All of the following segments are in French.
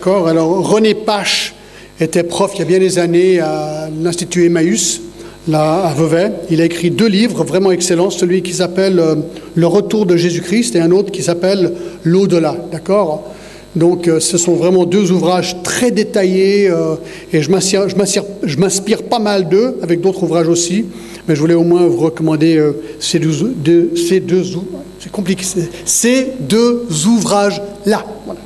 D'accord Alors, René Pache était prof il y a bien des années à l'Institut Emmaüs, là, à Vevey. Il a écrit deux livres vraiment excellents, celui qui s'appelle euh, Le retour de Jésus-Christ et un autre qui s'appelle L'au-delà. D'accord? Donc, euh, ce sont vraiment deux ouvrages très détaillés euh, et je m'inspire pas mal d'eux, avec d'autres ouvrages aussi, mais je voulais au moins vous recommander ces deux, ces deux, ouvrages-là. Voilà.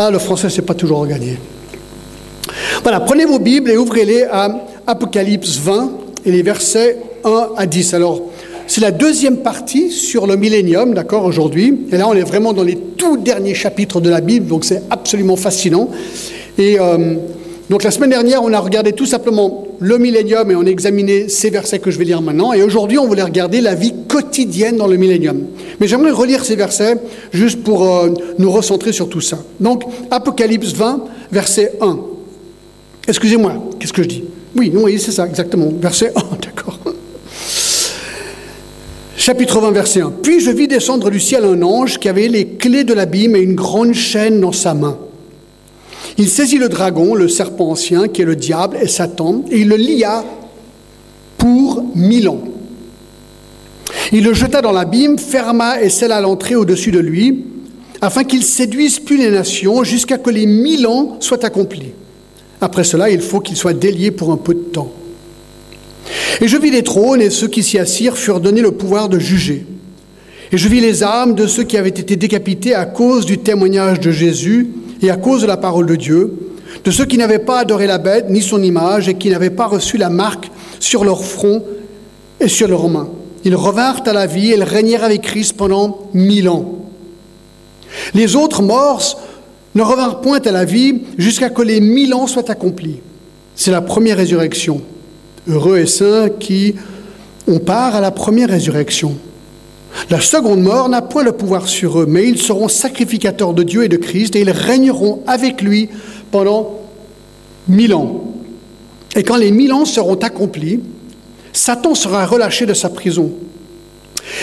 Ah, le français, c'est pas toujours gagné. Voilà, prenez vos Bibles et ouvrez-les à Apocalypse 20 et les versets 1 à 10. Alors, c'est la deuxième partie sur le millénium, d'accord, aujourd'hui. Et là, on est vraiment dans les tout derniers chapitres de la Bible, donc c'est absolument fascinant. Et euh, donc la semaine dernière, on a regardé tout simplement le millénium et on a examiné ces versets que je vais lire maintenant. Et aujourd'hui, on voulait regarder la vie quotidienne dans le millénium. Mais j'aimerais relire ces versets juste pour euh, nous recentrer sur tout ça. Donc, Apocalypse 20, verset 1. Excusez-moi, qu'est-ce que je dis? Oui, oui, c'est ça, exactement. Verset 1, d'accord. Chapitre 20, verset 1. Puis je vis descendre du ciel un ange qui avait les clés de l'abîme et une grande chaîne dans sa main. Il saisit le dragon, le serpent ancien, qui est le diable et Satan, et il le lia pour mille ans. Il le jeta dans l'abîme, ferma et scella l'entrée au-dessus de lui, afin qu'il séduise plus les nations jusqu'à que les mille ans soient accomplis. Après cela, il faut qu'il soit délié pour un peu de temps. Et je vis les trônes et ceux qui s'y assirent furent donnés le pouvoir de juger. Et je vis les âmes de ceux qui avaient été décapités à cause du témoignage de Jésus et à cause de la parole de Dieu, de ceux qui n'avaient pas adoré la bête ni son image et qui n'avaient pas reçu la marque sur leur front et sur leurs mains. Ils revinrent à la vie et ils régnèrent avec Christ pendant mille ans. Les autres morts ne revinrent point à la vie jusqu'à que les mille ans soient accomplis. C'est la première résurrection. Heureux et saints qui ont part à la première résurrection. La seconde mort n'a point le pouvoir sur eux, mais ils seront sacrificateurs de Dieu et de Christ et ils régneront avec lui pendant mille ans. Et quand les mille ans seront accomplis, Satan sera relâché de sa prison.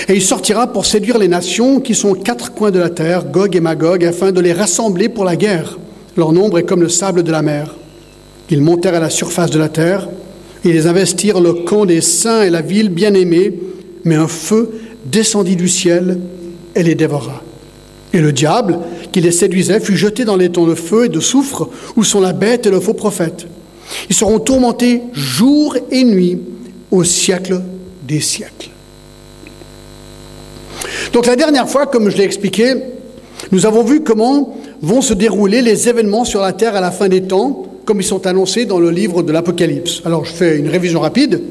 Et il sortira pour séduire les nations qui sont aux quatre coins de la terre, Gog et Magog, afin de les rassembler pour la guerre. Leur nombre est comme le sable de la mer. Ils montèrent à la surface de la terre, ils investirent le camp des saints et la ville bien-aimée, mais un feu descendit du ciel et les dévora. Et le diable, qui les séduisait, fut jeté dans les temps de feu et de soufre, où sont la bête et le faux prophète. Ils seront tourmentés jour et nuit au siècle des siècles. Donc la dernière fois, comme je l'ai expliqué, nous avons vu comment vont se dérouler les événements sur la terre à la fin des temps, comme ils sont annoncés dans le livre de l'Apocalypse. Alors je fais une révision rapide.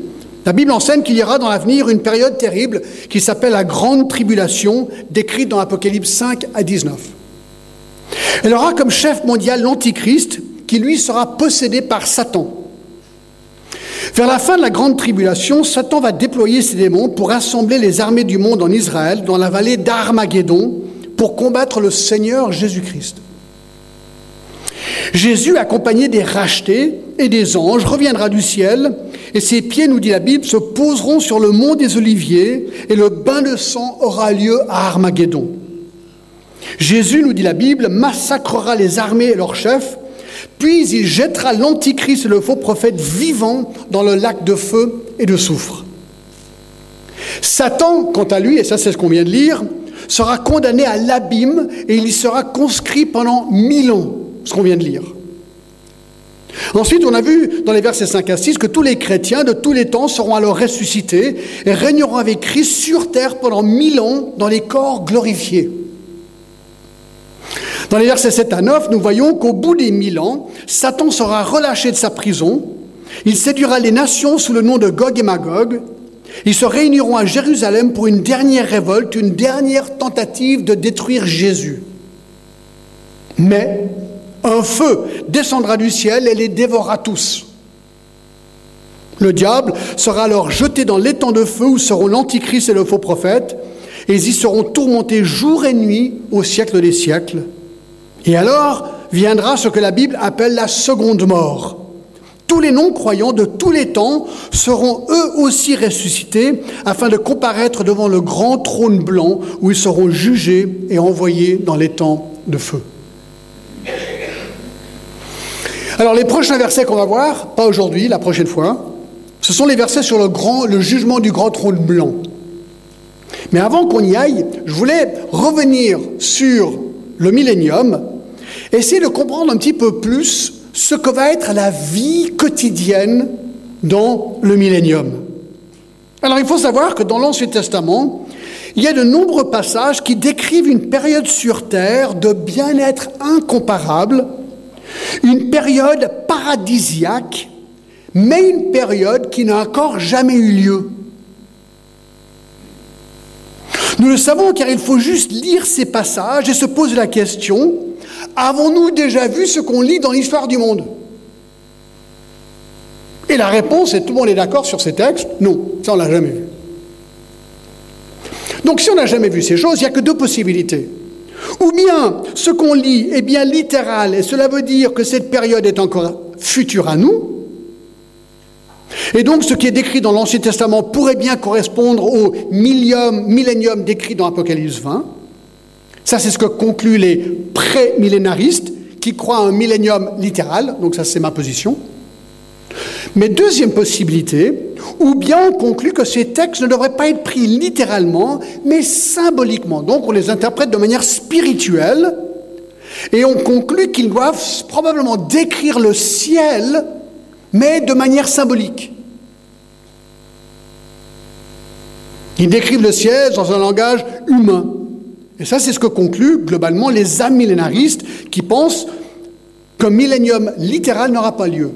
La Bible enseigne qu'il y aura dans l'avenir une période terrible qui s'appelle la grande tribulation, décrite dans Apocalypse 5 à 19. Elle aura comme chef mondial l'Antichrist, qui lui sera possédé par Satan. Vers la fin de la grande tribulation, Satan va déployer ses démons pour rassembler les armées du monde en Israël, dans la vallée d'Armageddon, pour combattre le Seigneur Jésus-Christ. Jésus, accompagné des rachetés et des anges, reviendra du ciel, et ses pieds, nous dit la Bible, se poseront sur le mont des Oliviers, et le bain de sang aura lieu à Armageddon. Jésus, nous dit la Bible, massacrera les armées et leurs chefs, puis il jettera l'antichrist et le faux prophète vivant dans le lac de feu et de soufre. Satan, quant à lui, et ça c'est ce qu'on vient de lire, sera condamné à l'abîme et il y sera conscrit pendant mille ans, ce qu'on vient de lire. Ensuite, on a vu dans les versets 5 à 6 que tous les chrétiens de tous les temps seront alors ressuscités et régneront avec Christ sur terre pendant mille ans dans les corps glorifiés. Dans les versets 7 à 9, nous voyons qu'au bout des mille ans, Satan sera relâché de sa prison, il séduira les nations sous le nom de Gog et Magog, ils se réuniront à Jérusalem pour une dernière révolte, une dernière tentative de détruire Jésus. Mais un feu descendra du ciel et les dévorera tous. Le diable sera alors jeté dans l'étang de feu où seront l'Antichrist et le faux prophète, et ils y seront tourmentés jour et nuit au siècle des siècles. Et alors viendra ce que la Bible appelle la seconde mort. Tous les non-croyants de tous les temps seront eux aussi ressuscités afin de comparaître devant le grand trône blanc où ils seront jugés et envoyés dans les temps de feu. Alors les prochains versets qu'on va voir, pas aujourd'hui, la prochaine fois, ce sont les versets sur le, grand, le jugement du grand trône blanc. Mais avant qu'on y aille, je voulais revenir sur le millénium, essayer de comprendre un petit peu plus ce que va être la vie quotidienne dans le millénium. Alors il faut savoir que dans l'Ancien Testament, il y a de nombreux passages qui décrivent une période sur Terre de bien-être incomparable, une période paradisiaque, mais une période qui n'a encore jamais eu lieu. Nous le savons car il faut juste lire ces passages et se poser la question, avons-nous déjà vu ce qu'on lit dans l'histoire du monde? Et la réponse, et tout le monde est d'accord sur ces textes, non, ça on l'a jamais vu. Donc si on n'a jamais vu ces choses, il n'y a que deux possibilités. Ou bien ce qu'on lit est bien littéral, et cela veut dire que cette période est encore future à nous, et donc ce qui est décrit dans l'Ancien Testament pourrait bien correspondre au millénium décrit dans Apocalypse 20. Ça, c'est ce que concluent les pré-millénaristes qui croient à un millénium littéral, donc ça c'est ma position. Mais deuxième possibilité, ou bien on conclut que ces textes ne devraient pas être pris littéralement, mais symboliquement. Donc on les interprète de manière spirituelle, et on conclut qu'ils doivent probablement décrire le ciel, mais de manière symbolique. Ils décrivent le ciel dans un langage humain. Et ça, c'est ce que concluent globalement les âmes millénaristes qui pensent qu'un millénium littéral n'aura pas lieu.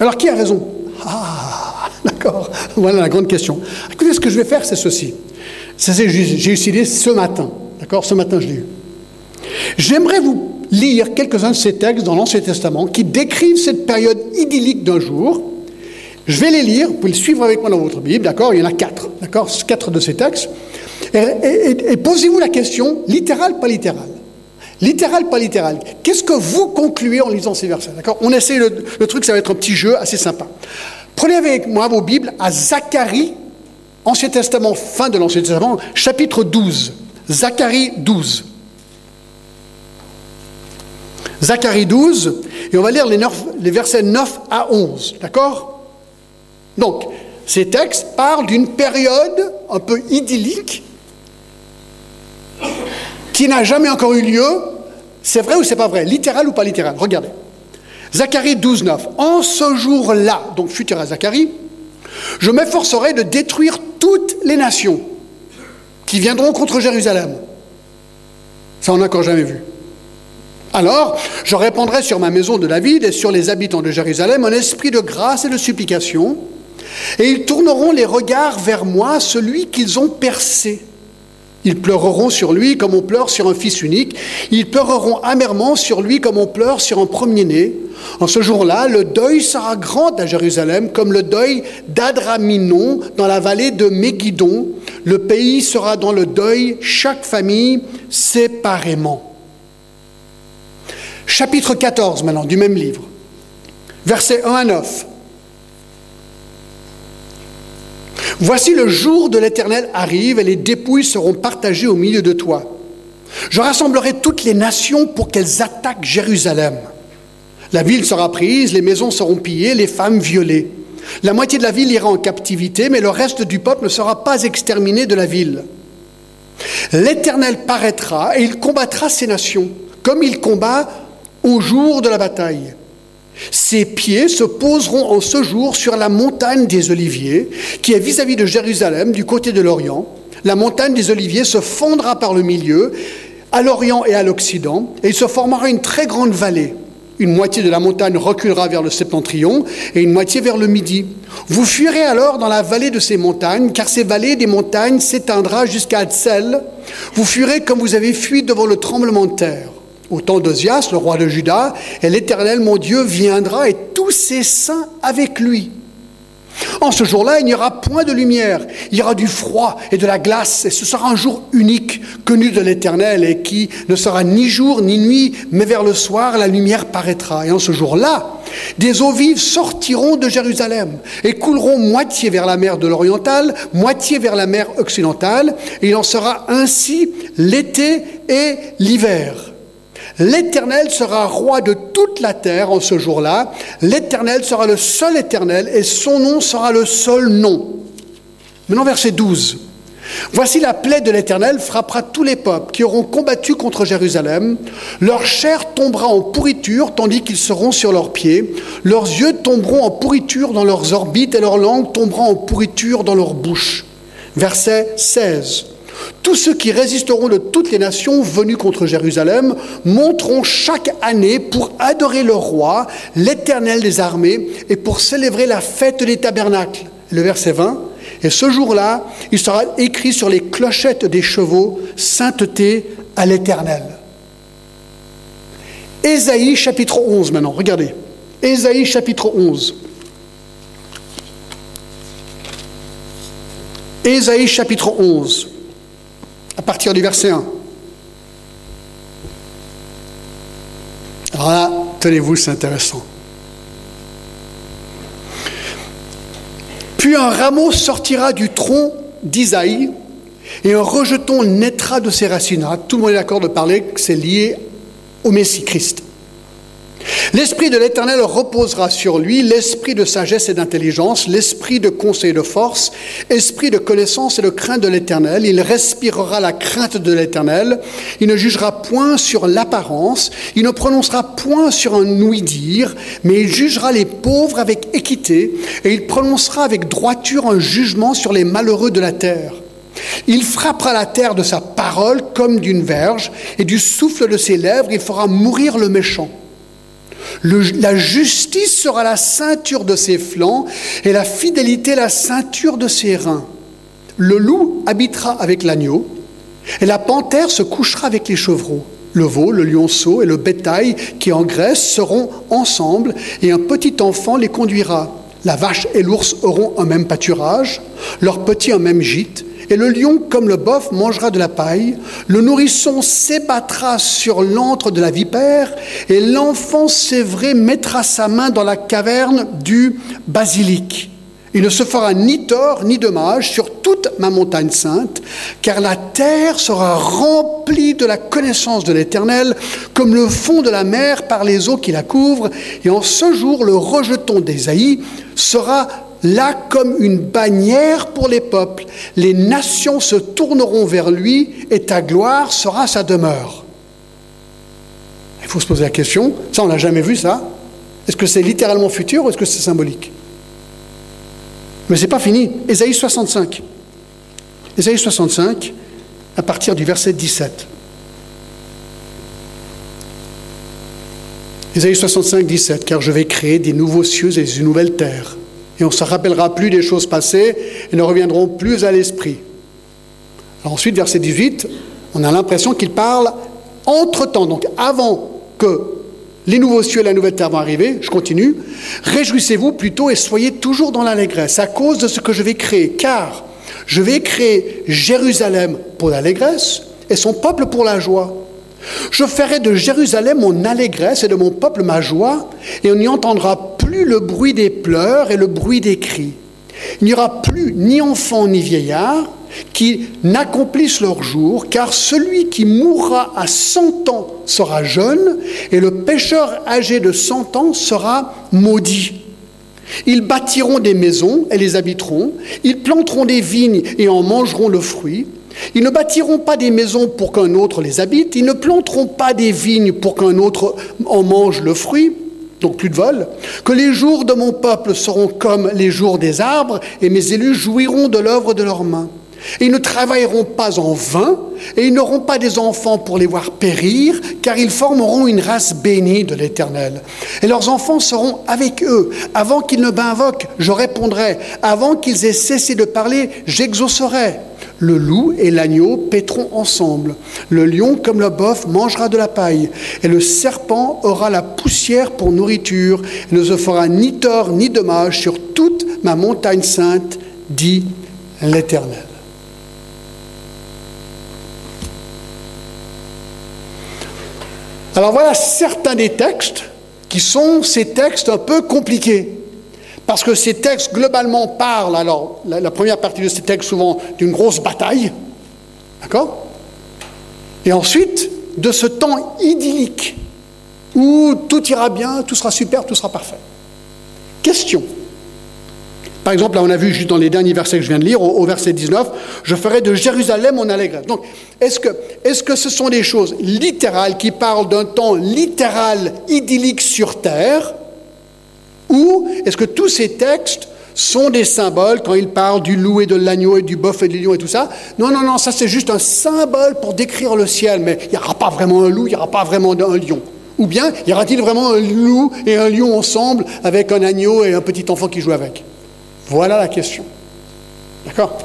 Alors qui a raison Ah, d'accord. Voilà la grande question. Écoutez, ce que je vais faire, c'est ceci. J'ai eu cette idée ce matin. D'accord Ce matin, je l'ai eu. J'aimerais vous lire quelques-uns de ces textes dans l'Ancien Testament qui décrivent cette période idyllique d'un jour je vais les lire, vous pouvez les suivre avec moi dans votre Bible, d'accord? Il y en a quatre, d'accord? Quatre de ces textes. Et, posez-vous la question, littéral, pas littéral? Littéral, pas littéral. Qu'est-ce que vous concluez en lisant ces versets On essaie le, le, truc, ça va être un petit jeu assez sympa. Prenez avec moi vos Bibles à Zacharie, Ancien Testament, fin de l'Ancien Testament, chapitre 12. Zacharie 12. Zacharie 12, et on va lire les, les versets 9 à 11. D'accord? Donc, ces textes parlent d'une période un peu idyllique qui n'a jamais encore eu lieu. C'est vrai ou c'est pas vrai? Littéral ou pas littéral? Regardez. Zacharie 12, 9. En ce jour-là, donc futur à Zacharie, je m'efforcerai de détruire toutes les nations qui viendront contre Jérusalem. Ça, on n'a encore jamais vu. Alors, je répandrai sur ma maison de David et sur les habitants de Jérusalem un esprit de grâce et de supplication, et ils tourneront les regards vers moi, celui qu'ils ont percé. Ils pleureront sur lui comme on pleure sur un fils unique. Ils pleureront amèrement sur lui comme on pleure sur un premier-né. En ce jour-là, le deuil sera grand à Jérusalem, comme le deuil d'Adraminon dans la vallée de Mégidon. Le pays sera dans le deuil, chaque famille séparément. Chapitre 14 maintenant du même livre, versets 1 à 9. Voici le jour de l'Éternel arrive et les dépouilles seront partagées au milieu de toi. Je rassemblerai toutes les nations pour qu'elles attaquent Jérusalem. La ville sera prise, les maisons seront pillées, les femmes violées. La moitié de la ville ira en captivité, mais le reste du peuple ne sera pas exterminé de la ville. L'Éternel paraîtra et il combattra ces nations, comme il combat au jour de la bataille. Ses pieds se poseront en ce jour sur la montagne des Oliviers, qui est vis-à-vis de Jérusalem, du côté de l'Orient. La montagne des Oliviers se fondra par le milieu, à l'Orient et à l'Occident, et il se formera une très grande vallée. Une moitié de la montagne reculera vers le septentrion et une moitié vers le midi. Vous fuirez alors dans la vallée de ces montagnes, car ces vallées des montagnes s'éteindra jusqu'à Hatzell. Vous fuirez comme vous avez fui devant le tremblement de terre au temps d'Ozias, le roi de Juda, et l'Éternel, mon Dieu, viendra et tous ses saints avec lui. En ce jour-là, il n'y aura point de lumière, il y aura du froid et de la glace, et ce sera un jour unique, connu de l'Éternel, et qui ne sera ni jour ni nuit, mais vers le soir, la lumière paraîtra. Et en ce jour-là, des eaux vives sortiront de Jérusalem et couleront moitié vers la mer de l'Oriental, moitié vers la mer occidentale, et il en sera ainsi l'été et l'hiver. L'Éternel sera roi de toute la terre en ce jour-là. L'Éternel sera le seul Éternel et son nom sera le seul nom. Maintenant, verset 12. Voici la plaie de l'Éternel frappera tous les peuples qui auront combattu contre Jérusalem. Leur chair tombera en pourriture tandis qu'ils seront sur leurs pieds. Leurs yeux tomberont en pourriture dans leurs orbites et leur langue tombera en pourriture dans leur bouche. Verset 16. Tous ceux qui résisteront de toutes les nations venues contre Jérusalem monteront chaque année pour adorer le roi, l'Éternel des armées, et pour célébrer la fête des tabernacles. Le verset 20. Et ce jour-là, il sera écrit sur les clochettes des chevaux, sainteté à l'Éternel. Ésaïe chapitre 11 maintenant, regardez. Ésaïe chapitre 11. Ésaïe chapitre 11, à partir du verset 1. Alors là, tenez-vous, c'est intéressant. Puis un rameau sortira du tronc d'Isaïe et un rejeton naîtra de ses racines. tout le monde est d'accord de parler que c'est lié au Messie Christ. L'Esprit de l'Éternel reposera sur lui, l'esprit de sagesse et d'intelligence, l'esprit de conseil et de force, esprit de connaissance et de crainte de l'Éternel. Il respirera la crainte de l'Éternel. Il ne jugera point sur l'apparence, il ne prononcera point sur un ouï-dire, mais il jugera les pauvres avec équité, et il prononcera avec droiture un jugement sur les malheureux de la terre. Il frappera la terre de sa parole comme d'une verge, et du souffle de ses lèvres il fera mourir le méchant la justice sera la ceinture de ses flancs et la fidélité la ceinture de ses reins. Le loup habitera avec l'agneau et la panthère se couchera avec les chevreaux. Le veau, le lionceau et le bétail qui engraissent seront ensemble et un petit enfant les conduira. La vache et l'ours auront un même pâturage, leurs petits un même gîte, et le lion, comme le bœuf, mangera de la paille. Le nourrisson s'ébattra sur l'antre de la vipère. Et l'enfant sévré mettra sa main dans la caverne du basilic. Il ne se fera ni tort ni dommage sur toute ma montagne sainte, car la terre sera remplie de la connaissance de l'Éternel, comme le fond de la mer par les eaux qui la couvrent. Et en ce jour, le rejeton d'Ésaïe sera là comme une bannière pour les peuples. Les nations se tourneront vers lui et ta gloire sera sa demeure. Il faut se poser la question, ça on n'a jamais vu ça. Est-ce que c'est littéralement futur ou est-ce que c'est symbolique? Mais c'est pas fini. Ésaïe 65. Ésaïe 65, à partir du verset 17. Ésaïe 65, 17, car je vais créer des nouveaux cieux et une nouvelle terre et on ne se rappellera plus des choses passées et ne reviendront plus à l'esprit. ensuite, verset 18, on a l'impression qu'il parle entre-temps, donc avant que les nouveaux cieux et la nouvelle terre vont arriver, je continue, réjouissez-vous plutôt et soyez toujours dans l'allégresse à cause de ce que je vais créer, car je vais créer Jérusalem pour l'allégresse et son peuple pour la joie. Je ferai de Jérusalem mon allégresse et de mon peuple ma joie, et on n'y entendra plus le bruit des pleurs et le bruit des cris. Il n'y aura plus ni enfants ni vieillards qui n'accomplissent leur jour, car celui qui mourra à cent ans sera jeune, et le pécheur âgé de cent ans sera maudit. Ils bâtiront des maisons et les habiteront, ils planteront des vignes et en mangeront le fruit, ils ne bâtiront pas des maisons pour qu'un autre les habite, ils ne planteront pas des vignes pour qu'un autre en mange le fruit, donc plus de vol, que les jours de mon peuple seront comme les jours des arbres, et mes élus jouiront de l'œuvre de leurs mains. ils ne travailleront pas en vain, et ils n'auront pas des enfants pour les voir périr, car ils formeront une race bénie de l'Éternel. Et leurs enfants seront avec eux. Avant qu'ils ne m'invoquent, je répondrai. Avant qu'ils aient cessé de parler, j'exaucerai. Le loup et l'agneau paîtront ensemble. Le lion, comme le bœuf, mangera de la paille. Et le serpent aura la poussière pour nourriture. Et ne se fera ni tort ni dommage sur toute ma montagne sainte, dit l'Éternel. Alors voilà certains des textes qui sont ces textes un peu compliqués. Parce que ces textes globalement parlent, alors la, première partie de ces textes souvent d'une grosse bataille, d'accord? Et ensuite, de ce temps idyllique où tout ira bien, tout sera super, tout sera parfait. Question. Par exemple, là, on a vu juste dans les derniers versets que je viens de lire, au, verset 19, je ferai de Jérusalem mon allégresse. Donc, est-ce que, est que ce sont des choses littérales qui parlent d'un temps littéral, idyllique sur terre, ou est-ce que tous ces textes sont des symboles quand ils parlent du loup et de l'agneau et du bœuf et du lion et tout ça? Non, non, non, ça c'est juste un symbole pour décrire le ciel, mais il n'y aura pas vraiment un loup, il n'y aura pas vraiment un lion. Ou bien, y aura-t-il vraiment un loup et un lion ensemble avec un agneau et un petit enfant qui joue avec? Voilà la question. D'accord?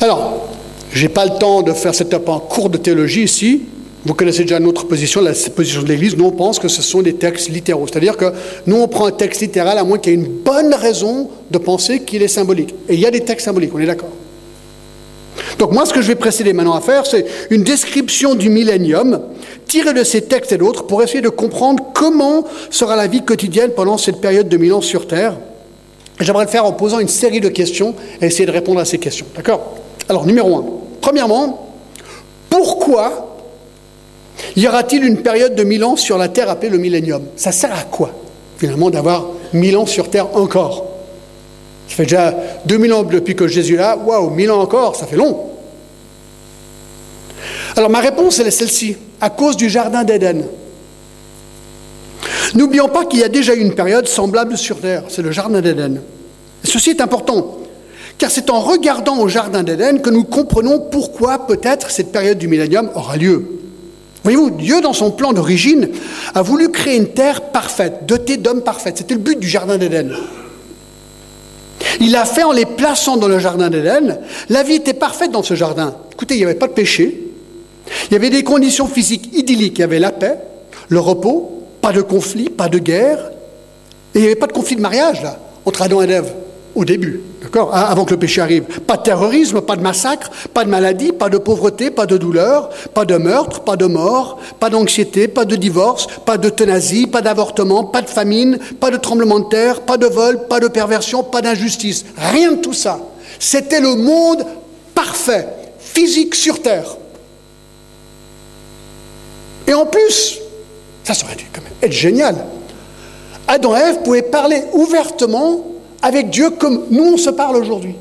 Alors, je n'ai pas le temps de faire cette en cours de théologie ici. Vous connaissez déjà notre position, la position de l'Église. Nous, on pense que ce sont des textes littéraux. C'est-à-dire que nous, on prend un texte littéral à moins qu'il y ait une bonne raison de penser qu'il est symbolique. Et il y a des textes symboliques, on est d'accord donc moi, ce que je vais précéder maintenant à faire, c'est une description du millénium tirée de ces textes et d'autres pour essayer de comprendre comment sera la vie quotidienne pendant cette période de mille ans sur Terre. J'aimerais le faire en posant une série de questions et essayer de répondre à ces questions. D'accord? Alors, numéro un. Premièrement, pourquoi y aura-t-il une période de mille ans sur la Terre appelée le millénium? Ça sert à quoi, finalement, d'avoir mille ans sur Terre encore? Ça fait déjà 2000 ans depuis que Jésus est là. Waouh, mille ans encore, ça fait long. Alors ma réponse, elle est celle-ci, à cause du Jardin d'Éden. N'oublions pas qu'il y a déjà eu une période semblable sur Terre, c'est le Jardin d'Éden. Ceci est important, car c'est en regardant au Jardin d'Éden que nous comprenons pourquoi peut-être cette période du millénium aura lieu. Voyez-vous, Dieu, dans son plan d'origine, a voulu créer une terre parfaite, dotée d'hommes parfaits. C'était le but du Jardin d'Éden. Il l'a fait en les plaçant dans le Jardin d'Éden. La vie était parfaite dans ce jardin. Écoutez, il n'y avait pas de péché, il y avait des conditions physiques idylliques. Il y avait la paix, le repos, pas de conflit, pas de guerre. Et il n'y avait pas de conflit de mariage, entre Adam et Ève, au début, d'accord Avant que le péché arrive. Pas de terrorisme, pas de massacre, pas de maladie, pas de pauvreté, pas de douleur, pas de meurtre, pas de mort, pas d'anxiété, pas de divorce, pas d'euthanasie, pas d'avortement, pas de famine, pas de tremblement de terre, pas de vol, pas de perversion, pas d'injustice. Rien de tout ça. C'était le monde parfait, physique sur terre. Et en plus, ça serait dû quand même être génial. Adam et Ève pouvaient parler ouvertement avec Dieu comme nous on se parle aujourd'hui.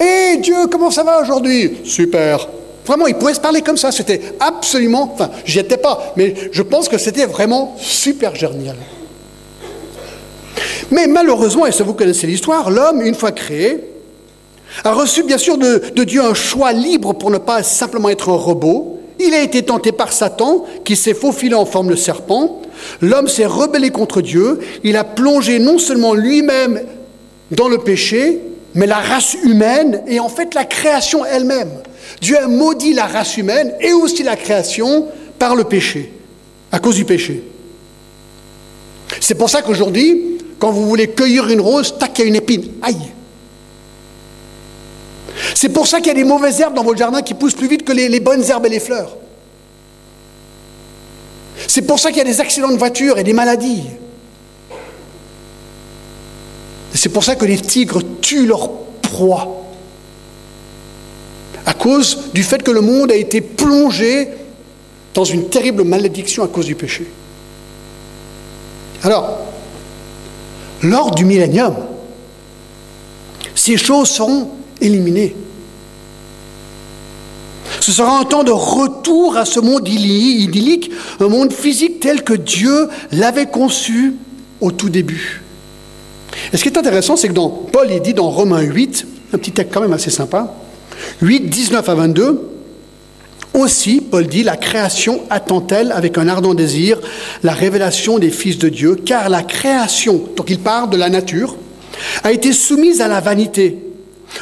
Hé Dieu, comment ça va aujourd'hui? Super. Vraiment, ils pouvaient se parler comme ça. C'était absolument. Enfin, j'y étais pas, mais je pense que c'était vraiment super génial. Mais malheureusement, et ça vous connaissez l'histoire, l'homme, une fois créé, a reçu bien sûr de Dieu un choix libre pour ne pas simplement être un robot, il a été tenté par Satan, qui s'est faufilé en forme de serpent. L'homme s'est rebellé contre Dieu. Il a plongé non seulement lui-même dans le péché, mais la race humaine et en fait la création elle-même. Dieu a maudit la race humaine et aussi la création par le péché, à cause du péché. C'est pour ça qu'aujourd'hui, quand vous voulez cueillir une rose, tac, il y a une épine. Aïe c'est pour ça qu'il y a des mauvaises herbes dans votre jardin qui poussent plus vite que les, bonnes herbes et les fleurs. C'est pour ça qu'il y a des accidents de voiture et des maladies. C'est pour ça que les tigres tuent leurs proies. À cause du fait que le monde a été plongé dans une terrible malédiction à cause du péché. Alors, lors du millénium, ces choses seront éliminées. Ce sera un temps de retour à ce monde idyllique, un monde physique tel que Dieu l'avait conçu au tout début. Et ce qui est intéressant, c'est que dans Paul, il dit dans Romains 8, un petit texte quand même assez sympa, 8, 19 à 22, aussi, Paul dit, la création attend-elle avec un ardent désir la révélation des fils de Dieu, car la création, donc il parle de la nature, a été soumise à la vanité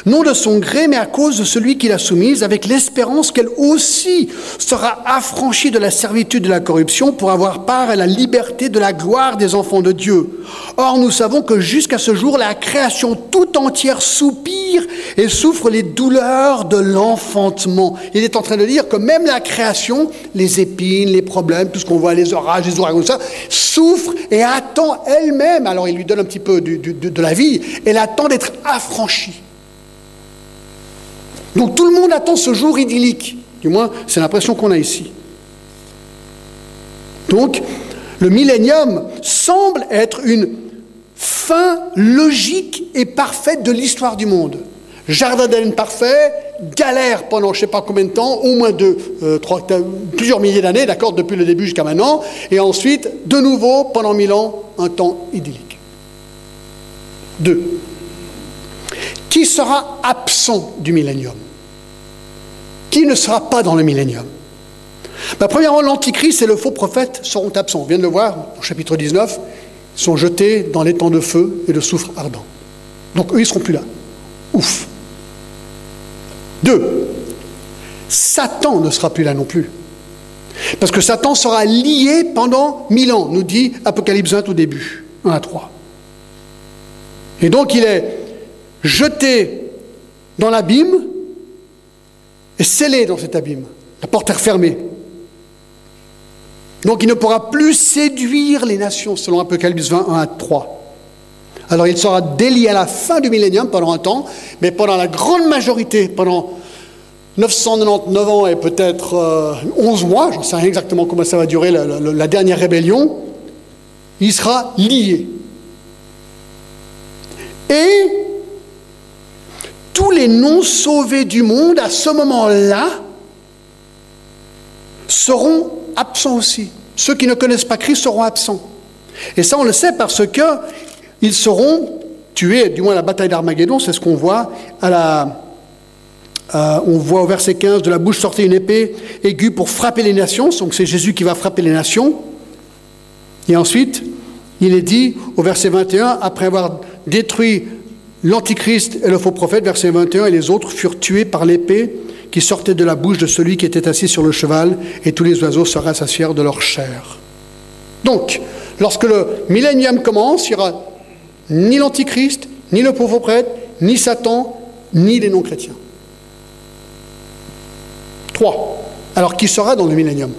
non de son gré, mais à cause de celui qui l'a soumise, avec l'espérance qu'elle aussi sera affranchie de la servitude de la corruption pour avoir part à la liberté de la gloire des enfants de Dieu. Or, nous savons que jusqu'à ce jour, la création tout entière soupire et souffre les douleurs de l'enfantement. Il est en train de dire que même la création, les épines, les problèmes, tout ce qu'on voit, les orages, les ouragans, ça, souffre et attend elle-même, alors il lui donne un petit peu de, de la vie, elle attend d'être affranchie. Donc tout le monde attend ce jour idyllique. Du moins, c'est l'impression qu'on a ici. Donc, le millénium semble être une fin logique et parfaite de l'histoire du monde. Jardin d'Éden parfait, galère pendant je ne sais pas combien de temps, au moins deux, euh, trois, plusieurs milliers d'années, d'accord, depuis le début jusqu'à maintenant, et ensuite, de nouveau, pendant mille ans, un temps idyllique. Deux. Qui sera absent du millénium? Qui ne sera pas dans le millénium? Bah, Premièrement, l'Antichrist et le faux prophète seront absents. On vient de le voir au chapitre 19. Ils sont jetés dans les temps de feu et de soufre ardent. Donc eux, ils ne seront plus là. Ouf. Deux, Satan ne sera plus là non plus. Parce que Satan sera lié pendant mille ans, nous dit Apocalypse 1 au début, 1 à 3. Et donc il est jeté dans l'abîme et scellé dans cet abîme. La porte est refermée. Donc il ne pourra plus séduire les nations, selon Apocalypse 20, 1 à 3. Alors il sera délié à la fin du millénium pendant un temps, mais pendant la grande majorité, pendant 999 ans et peut-être 11 euh, mois, je ne sais rien exactement comment ça va durer la, dernière rébellion, il sera lié. Et tous les non-sauvés du monde, à ce moment-là, seront absents aussi. Ceux qui ne connaissent pas Christ seront absents. Et ça, on le sait parce que ils seront tués, du moins la bataille d'Armageddon, c'est ce qu'on voit à la, euh, on voit au verset 15, de la bouche sortait une épée aiguë pour frapper les nations. Donc c'est Jésus qui va frapper les nations. Et ensuite, il est dit au verset 21, après avoir détruit l'Antichrist et le faux prophète, verset 21, et les autres furent tués par l'épée qui sortait de la bouche de celui qui était assis sur le cheval, et tous les oiseaux se rassasièrent de leur chair. Donc, lorsque le millénium commence, il n'y aura ni l'Antichrist, ni le pauvre prêtre, ni Satan, ni les non-chrétiens. Trois. Alors, qui sera dans le millénium?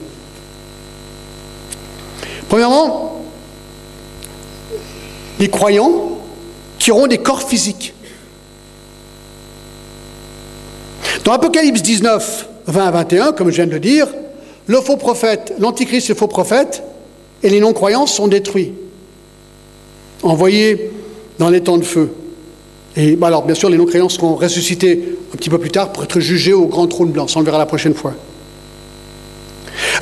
Premièrement, les croyants qui auront des corps physiques. Dans Apocalypse 19, 20 à 21, comme je viens de le dire, le faux prophète, l'antichrist le faux prophète et les non-croyants sont détruits, envoyés dans les temps de feu. Et bah alors, bien sûr, les non-croyants seront ressuscités un petit peu plus tard pour être jugés au grand trône blanc. Ça, on le verra la prochaine fois.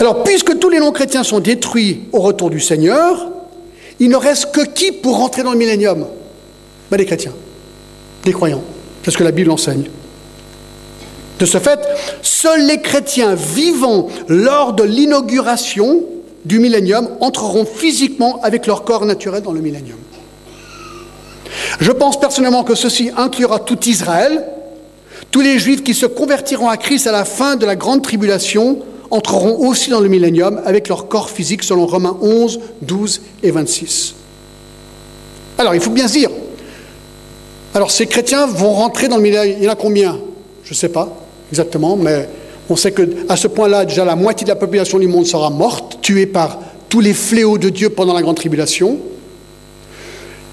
Alors, puisque tous les non-chrétiens sont détruits au retour du Seigneur, il ne reste que qui pour rentrer dans le millénium? Ben, Les chrétiens, les croyants. C'est ce que la Bible enseigne. De ce fait, seuls les chrétiens vivant lors de l'inauguration du millénium entreront physiquement avec leur corps naturel dans le millénium. Je pense personnellement que ceci inclura tout Israël. Tous les juifs qui se convertiront à Christ à la fin de la grande tribulation entreront aussi dans le millénium avec leur corps physique selon Romains 11, 12 et 26. Alors il faut bien se dire, alors ces chrétiens vont rentrer dans le millénium, il y en a combien? Je ne sais pas exactement, mais on sait qu'à ce point-là, déjà la moitié de la population du monde sera morte, tuée par tous les fléaux de Dieu pendant la grande tribulation.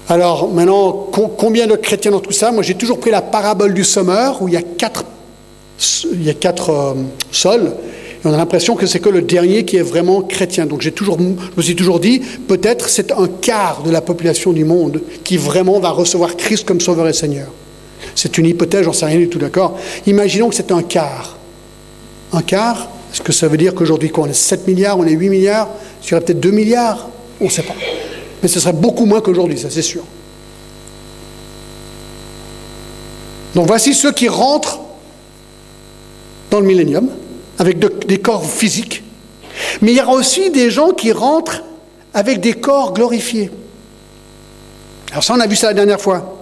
Alors maintenant, combien de chrétiens dans tout ça? Moi j'ai toujours pris la parabole du sommeur où il y a quatre, il y a quatre euh, sols. Et on a l'impression que c'est que le dernier qui est vraiment chrétien. Donc j'ai toujours, je me suis toujours dit, peut-être c'est un quart de la population du monde qui vraiment va recevoir Christ comme Sauveur et Seigneur. C'est une hypothèse, j'en sais rien du tout, d'accord? Imaginons que c'est un quart. Un quart, est-ce que ça veut dire qu'aujourd'hui, on est 7 milliards, on est 8 milliards? Il y aurait peut-être 2 milliards? On ne sait pas. Mais ce serait beaucoup moins qu'aujourd'hui, ça c'est sûr. Donc voici ceux qui rentrent dans le millénium avec des corps physiques. Mais il y aura aussi des gens qui rentrent avec des corps glorifiés. Alors ça, on a vu ça la dernière fois.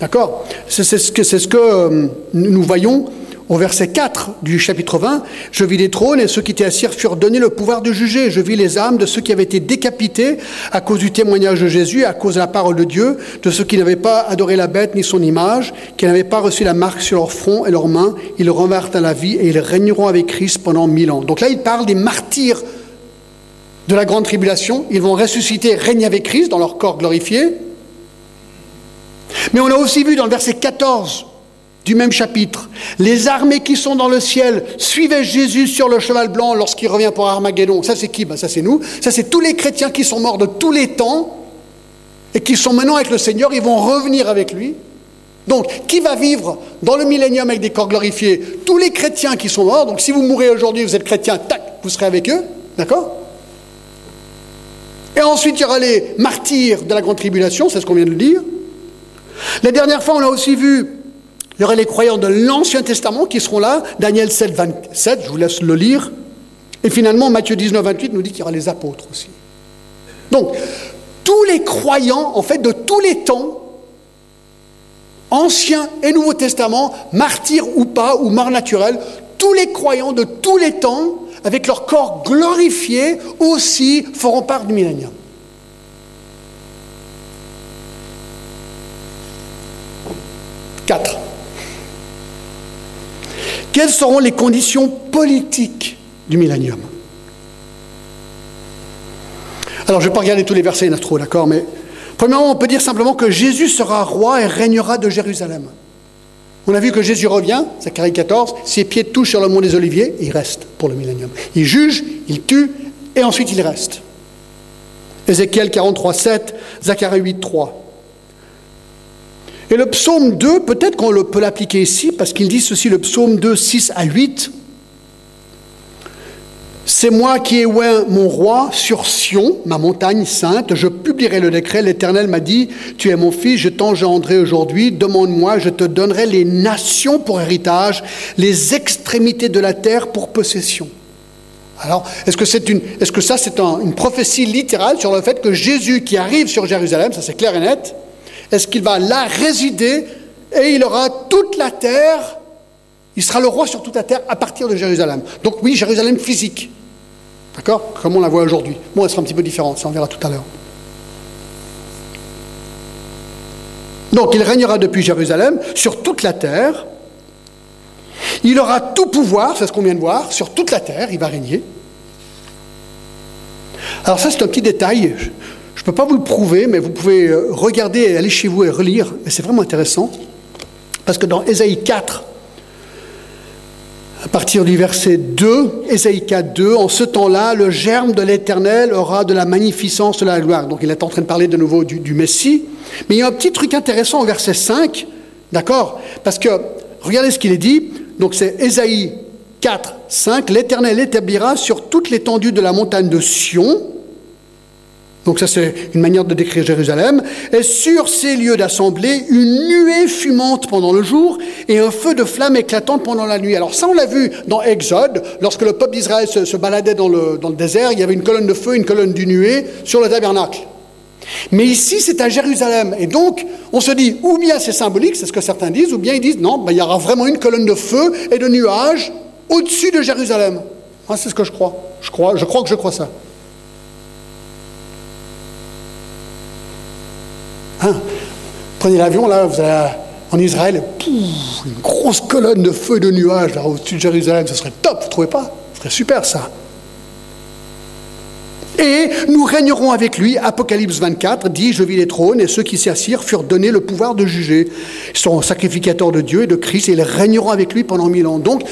D'accord? C'est ce que, ce que euh, nous voyons au verset 4 du chapitre 20, je vis les trônes et ceux qui étaient assis furent donnés le pouvoir de juger. Je vis les âmes de ceux qui avaient été décapités à cause du témoignage de Jésus, à cause de la parole de Dieu, de ceux qui n'avaient pas adoré la bête ni son image, qui n'avaient pas reçu la marque sur leur front et leurs mains. Ils revinrent à la vie et ils régneront avec Christ pendant mille ans. Donc là, il parle des martyrs de la grande tribulation. Ils vont ressusciter, régner avec Christ dans leur corps glorifié. Mais on a aussi vu dans le verset 14 du même chapitre. Les armées qui sont dans le ciel suivaient Jésus sur le cheval blanc lorsqu'il revient pour Armageddon. Ça, c'est qui? Ben, Ça, c'est nous. Ça, c'est tous les chrétiens qui sont morts de tous les temps et qui sont maintenant avec le Seigneur. Ils vont revenir avec lui. Donc, qui va vivre dans le millénium avec des corps glorifiés? Tous les chrétiens qui sont morts. Donc, si vous mourrez aujourd'hui, vous êtes chrétien, tac, vous serez avec eux. D'accord? Et ensuite, il y aura les martyrs de la grande tribulation, c'est ce qu'on vient de dire. La dernière fois, on a aussi vu il y aurait les croyants de l'Ancien Testament qui seront là, Daniel 7, 27, je vous laisse le lire. Et finalement, Matthieu 19, 28 nous dit qu'il y aura les apôtres aussi. Donc, tous les croyants, en fait, de tous les temps, Ancien et Nouveau Testament, martyrs ou pas, ou morts naturels, tous les croyants de tous les temps, avec leur corps glorifié, aussi feront part du millénium. Quatre. Quelles seront les conditions politiques du millénium Alors, je ne vais pas regarder tous les versets, il y en a trop, d'accord Mais premièrement, on peut dire simplement que Jésus sera roi et régnera de Jérusalem. On a vu que Jésus revient, Zacharie 14, ses pieds touchent sur le mont des Oliviers, il reste pour le millénium. Il juge, il tue, et ensuite il reste. Ézéchiel 43, 7, Zacharie 8, 3. Et le psaume 2, peut-être qu'on peut l'appliquer ici, parce qu'il dit ceci, le psaume 2, 6 à 8. C'est moi qui ai oint mon roi sur Sion, ma montagne sainte. Je publierai le décret. L'Éternel m'a dit Tu es mon fils, je t'engendrai aujourd'hui. Demande-moi, je te donnerai les nations pour héritage, les extrémités de la terre pour possession. Alors, est-ce que, une, est-ce que ça, c'est une prophétie littérale sur le fait que Jésus qui arrive sur Jérusalem, ça c'est clair et net, est-ce qu'il va là résider et il aura toute la terre Il sera le roi sur toute la terre à partir de Jérusalem. Donc oui, Jérusalem physique. D'accord? Comme on la voit aujourd'hui. Bon, elle sera un petit peu différente, ça on verra tout à l'heure. Donc il régnera depuis Jérusalem sur toute la terre. Il aura tout pouvoir, c'est ce qu'on vient de voir, sur toute la terre, il va régner. Alors ça c'est un petit détail, je ne peux pas vous le prouver, mais vous pouvez euh, regarder aller chez vous et relire. Et c'est vraiment intéressant. Parce que dans Ésaïe 4, à partir du verset 2, Ésaïe 4, 2, en ce temps-là, le germe de l'Éternel aura de la magnificence de la gloire. Donc il est en train de parler de nouveau du, du Messie. Mais il y a un petit truc intéressant au verset 5, d'accord? Parce que, regardez ce qu'il est dit. Donc c'est Ésaïe 4, 5, l'Éternel établira sur toute l'étendue de la montagne de Sion donc ça c'est une manière de décrire Jérusalem. Et sur ces lieux d'assemblée, une nuée fumante pendant le jour et un feu de flamme éclatante pendant la nuit. Alors ça on l'a vu dans Exode, lorsque le peuple d'Israël se, baladait dans le, dans le désert, il y avait une colonne de feu, une colonne de nuée sur le tabernacle. Mais ici, c'est à Jérusalem. Et donc, on se dit, ou bien c'est symbolique, c'est ce que certains disent, ou bien ils disent, non, ben, il y aura vraiment une colonne de feu et de nuages au-dessus de Jérusalem. Ah, c'est ce que je crois. Je crois, je crois que je crois ça. Hein? Prenez l'avion, là, vous allez en Israël, une grosse colonne de feu de nuages là au-dessus de Jérusalem, ce serait top, vous trouvez pas? Ce serait super ça. Et nous régnerons avec lui, Apocalypse 24 dit, je vis les trônes, et ceux qui s'y assirent furent donnés le pouvoir de juger. Ils sont sacrificateurs de Dieu et de Christ, et ils régneront avec lui pendant mille ans. Donc,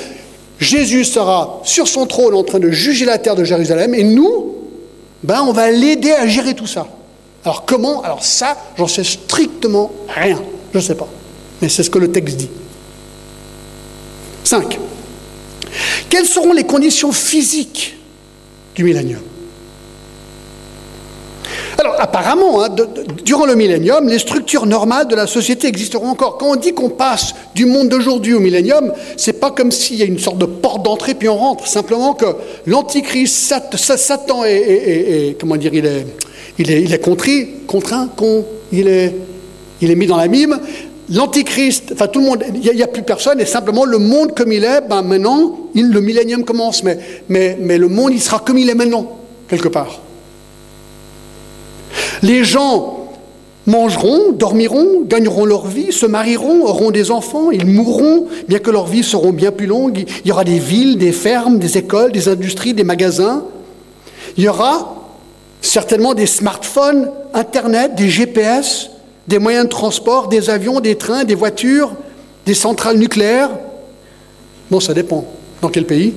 Jésus sera sur son trône en train de juger la terre de Jérusalem, et nous, ben, on va l'aider à gérer tout ça. Alors comment Alors ça, j'en sais strictement rien. Je ne sais pas. Mais c'est ce que le texte dit. 5. Quelles seront les conditions physiques du millénium? Alors apparemment, hein, durant le millénium, les structures normales de la société existeront encore. Quand on dit qu'on passe du monde d'aujourd'hui au millénium, c'est pas comme s'il y a une sorte de porte d'entrée puis on rentre. Simplement que l'antichrist, Satan est, comment dire, il est, il est, contrit, contraint, il, est, il est mis dans la mime. L'antichrist, enfin tout le monde, il n'y a, plus personne, et simplement le monde comme il est, ben maintenant, le millénium commence, mais, mais, mais le monde, il sera comme il est maintenant, quelque part. Les gens mangeront, dormiront, gagneront leur vie, se marieront, auront des enfants, ils mourront, bien que leurs vies seront bien plus longues. Il y aura des villes, des fermes, des écoles, des industries, des magasins. Il y aura certainement des smartphones, Internet, des GPS, des moyens de transport, des avions, des trains, des voitures, des centrales nucléaires Bon, ça dépend. Dans quel pays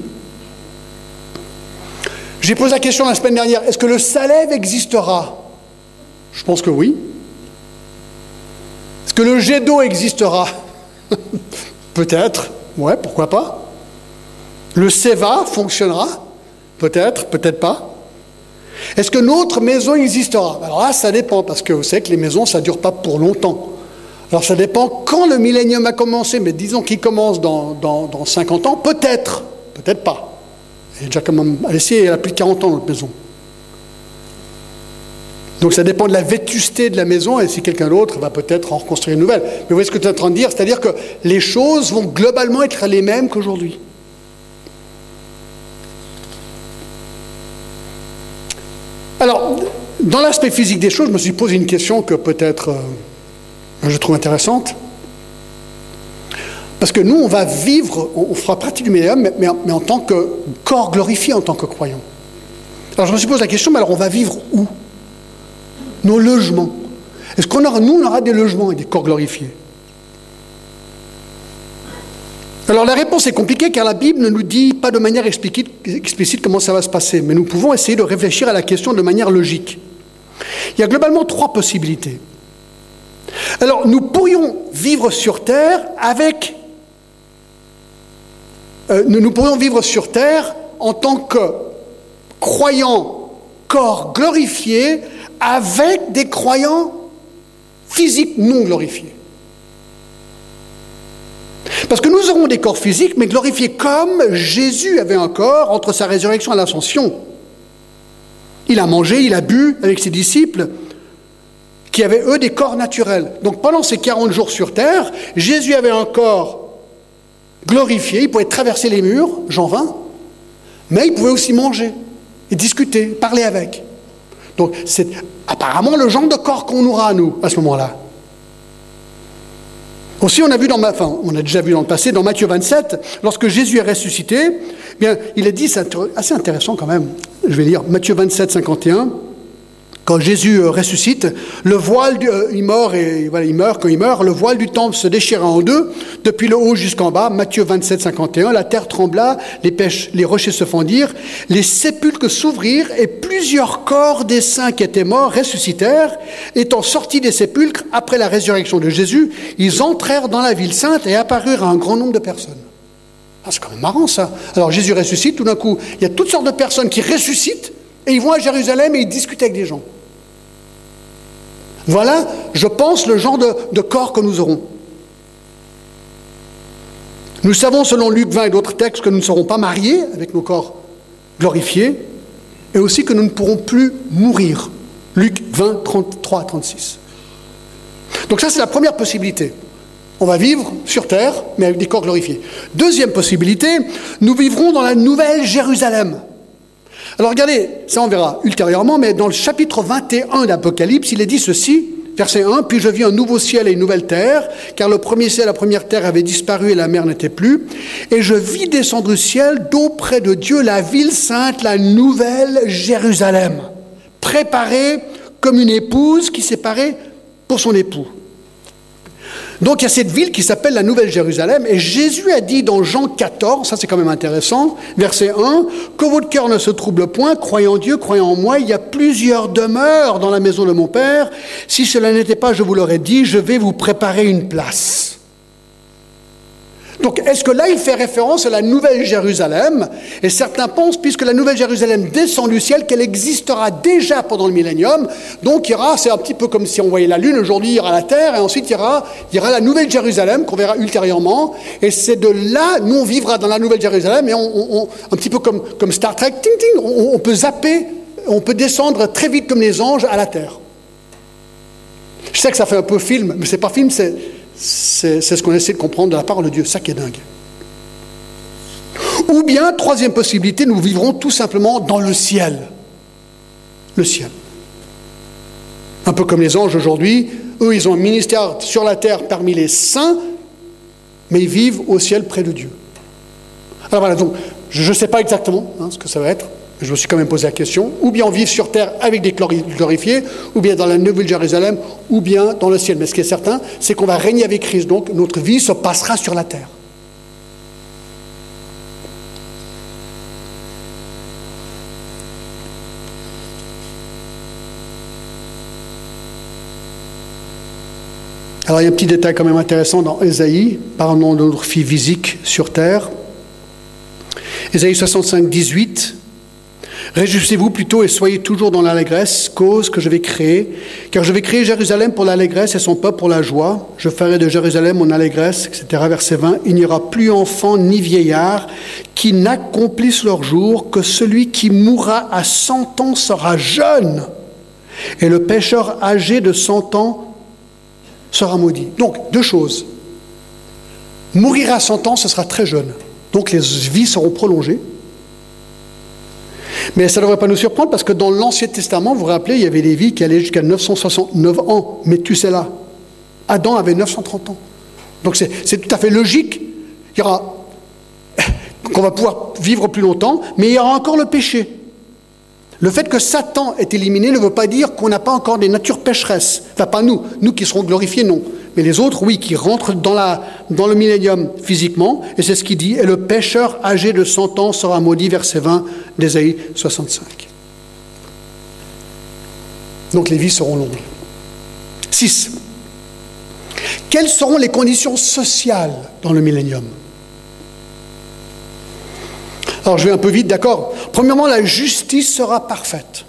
J'ai posé la question la semaine dernière, est-ce que le Salève existera? Je pense que oui. Est-ce que le jet d'eau existera Peut-être, ouais, pourquoi pas. Le SEVA fonctionnera Peut-être, peut-être pas. Est-ce que notre maison existera Alors là, ça dépend, parce que vous savez que les maisons, ça ne dure pas pour longtemps. Alors ça dépend quand le millénium a commencé, mais disons qu'il commence dans, dans, 50 ans, peut-être, peut-être pas. Et déjà comme Alessia, elle a plus de 40 ans, notre maison. Donc ça dépend de la vétusté de la maison et si quelqu'un d'autre va peut-être en reconstruire une nouvelle. Mais vous voyez ce que tu es en train de dire C'est-à-dire que les choses vont globalement être les mêmes qu'aujourd'hui. Alors, dans l'aspect physique des choses, je me suis posé une question que peut-être euh, je trouve intéressante. Parce que nous, on va vivre, on fera partie du millénium, mais, en tant que corps glorifié, en tant que croyant. Alors je me suis posé la question, mais alors on va vivre où? Nos logements. Est-ce qu'on aura, nous, on aura des logements et des corps glorifiés? Alors la réponse est compliquée car la Bible ne nous dit pas de manière explicite, comment ça va se passer, mais nous pouvons essayer de réfléchir à la question de manière logique. Il y a globalement trois possibilités. Alors, nous pourrions vivre sur Terre avec... Euh, nous, pourrions vivre sur Terre en tant que croyants corps glorifiés avec des croyants physiques non glorifiés. Parce que nous aurons des corps physiques, mais glorifiés comme Jésus avait un corps entre sa résurrection et l'ascension. Il a mangé, il a bu avec ses disciples, qui avaient, eux, des corps naturels. Donc pendant ces 40 jours sur terre, Jésus avait un corps glorifié, il pouvait traverser les murs, Jean 20, mais il pouvait aussi manger et discuter, parler avec. Donc c'est apparemment le genre de corps qu'on aura, nous, à ce moment-là. Aussi, on a vu dans, enfin, on a déjà vu dans le passé, dans Matthieu 27, lorsque Jésus est ressuscité, eh bien, il a dit, c'est assez intéressant quand même, je vais lire Matthieu 27, 51, quand Jésus euh, ressuscite, le voile, du, euh, il meurt quand il meurt, le voile du temple se déchira en deux, depuis le haut jusqu'en bas. Matthieu 27, 51. La terre trembla, les les rochers se fendirent, les sépulcres s'ouvrirent et plusieurs corps des saints qui étaient morts ressuscitèrent. Étant sortis des sépulcres après la résurrection de Jésus, ils entrèrent dans la ville sainte et apparurent à un grand nombre de personnes. Ah, c'est quand même marrant ça. Alors Jésus ressuscite, tout d'un coup, il y a toutes sortes de personnes qui ressuscitent et ils vont à Jérusalem et ils discutent avec des gens. Voilà, je pense, le genre de, corps que nous aurons. Nous savons, selon Luc 20 et d'autres textes, que nous ne serons pas mariés avec nos corps glorifiés, et aussi que nous ne pourrons plus mourir. Luc 20, 33, 36. Donc ça, c'est la première possibilité. On va vivre sur terre, mais avec des corps glorifiés. Deuxième possibilité, nous vivrons dans la nouvelle Jérusalem. Alors regardez, ça on verra ultérieurement, mais dans le chapitre 21 d'Apocalypse, il est dit ceci, verset 1, Puis je vis un nouveau ciel et une nouvelle terre, car le premier ciel et la première terre avaient disparu et la mer n'était plus, et je vis descendre du ciel d'auprès de Dieu la ville sainte, la nouvelle Jérusalem, préparée comme une épouse qui s'est parée pour son époux. Donc il y a cette ville qui s'appelle la Nouvelle Jérusalem, et Jésus a dit dans Jean 14, ça c'est quand même intéressant, verset 1, que votre cœur ne se trouble point, croyez en Dieu, croyez en moi, il y a plusieurs demeures dans la maison de mon Père, si cela n'était pas, je vous l'aurais dit, je vais vous préparer une place. Donc, est-ce que là, il fait référence à la Nouvelle Jérusalem? Et certains pensent, puisque la Nouvelle Jérusalem descend du ciel, qu'elle existera déjà pendant le millénium. Donc, il y aura, c'est un petit peu comme si on voyait la Lune, aujourd'hui, il y aura la Terre, et ensuite, il y aura, la Nouvelle Jérusalem, qu'on verra ultérieurement. Et c'est de là, nous, on vivra dans la Nouvelle Jérusalem, et on, un petit peu comme, comme Star Trek, ting, ting, on, on peut zapper, on peut descendre très vite comme les anges à la Terre. Je sais que ça fait un peu film, mais c'est pas film, c'est c'est ce qu'on essaie de comprendre de la parole de Dieu, ça qui est dingue. Ou bien, troisième possibilité, nous vivrons tout simplement dans le ciel. Le ciel. Un peu comme les anges aujourd'hui, eux, ils ont un ministère sur la terre parmi les saints, mais ils vivent au ciel près de Dieu. Alors voilà, donc, je ne sais pas exactement hein, ce que ça va être, je me suis quand même posé la question, ou bien vivre sur terre avec des glorifiés, ou bien dans la Nouvelle Jérusalem, ou bien dans le ciel. Mais ce qui est certain, c'est qu'on va régner avec Christ, donc notre vie se passera sur la terre. Alors il y a un petit détail quand même intéressant dans Ésaïe, parlant de notre vie physique sur terre. Ésaïe 65, 18. Réjouissez-vous plutôt et soyez toujours dans l'allégresse, cause que je vais créer, car je vais créer Jérusalem pour l'allégresse et son peuple pour la joie. Je ferai de Jérusalem mon allégresse, etc. Verset 20. Il n'y aura plus enfant ni vieillard qui n'accomplissent leur jour, que celui qui mourra à 100 ans sera jeune, et le pécheur âgé de 100 ans sera maudit. Donc, deux choses. Mourir à 100 ans, ce sera très jeune. Donc les vies seront prolongées. Mais ça ne devrait pas nous surprendre parce que dans l'Ancien Testament, vous vous rappelez, il y avait des vies qui allaient jusqu'à 969 ans. Mais tu sais là, Adam avait 930 ans. Donc c'est tout à fait logique. Il y aura qu'on va pouvoir vivre plus longtemps, mais il y aura encore le péché. Le fait que Satan est éliminé ne veut pas dire qu'on n'a pas encore des natures pécheresses. Enfin, pas nous, nous qui serons glorifiés, non. Mais les autres, oui, qui rentrent dans, le millénium physiquement, et c'est ce qu'il dit, et le pécheur âgé de 100 ans sera maudit, verset 20 d'Ésaïe 65. Donc les vies seront longues. 6. Quelles seront les conditions sociales dans le millénium? Alors je vais un peu vite, d'accord? Premièrement, la justice sera parfaite.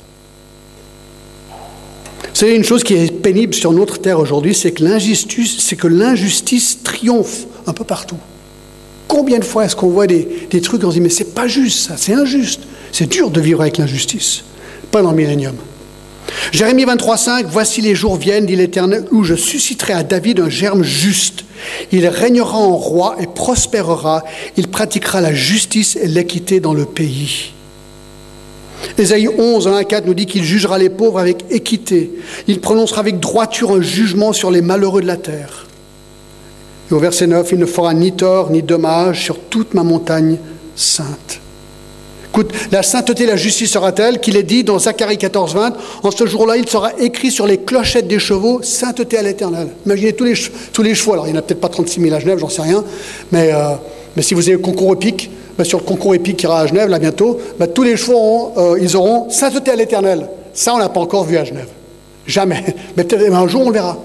C'est une chose qui est pénible sur notre terre aujourd'hui, c'est que l'injustice, c'est que l'injustice triomphe un peu partout. Combien de fois est-ce qu'on voit des, des trucs, on se dit mais c'est pas juste ça, c'est injuste. C'est dur de vivre avec l'injustice. Pas dans le millénium. Jérémie 23, 5, Voici les jours viennent, dit l'Éternel, où je susciterai à David un germe juste. Il régnera en roi et prospérera. Il pratiquera la justice et l'équité dans le pays. Ésaïe 11, 1 4 nous dit qu'il jugera les pauvres avec équité. Il prononcera avec droiture un jugement sur les malheureux de la terre. Et au verset 9, il ne fera ni tort ni dommage sur toute ma montagne sainte. Écoute, la sainteté et la justice sera telle qu'il est dit dans Zacharie 14, 20, en ce jour-là, il sera écrit sur les clochettes des chevaux, sainteté à l'éternel. Imaginez tous les, tous les chevaux, alors il n'y en a peut-être pas 36 000 à Genève, j'en sais rien, mais, euh, mais si vous avez le concours épique, ben, sur le concours épique qui ira à Genève, là bientôt, ben, tous les chevaux, euh, ils auront sainteté à l'éternel. Ça, on n'a pas encore vu à Genève. Jamais. Mais peut-être un jour, on le verra.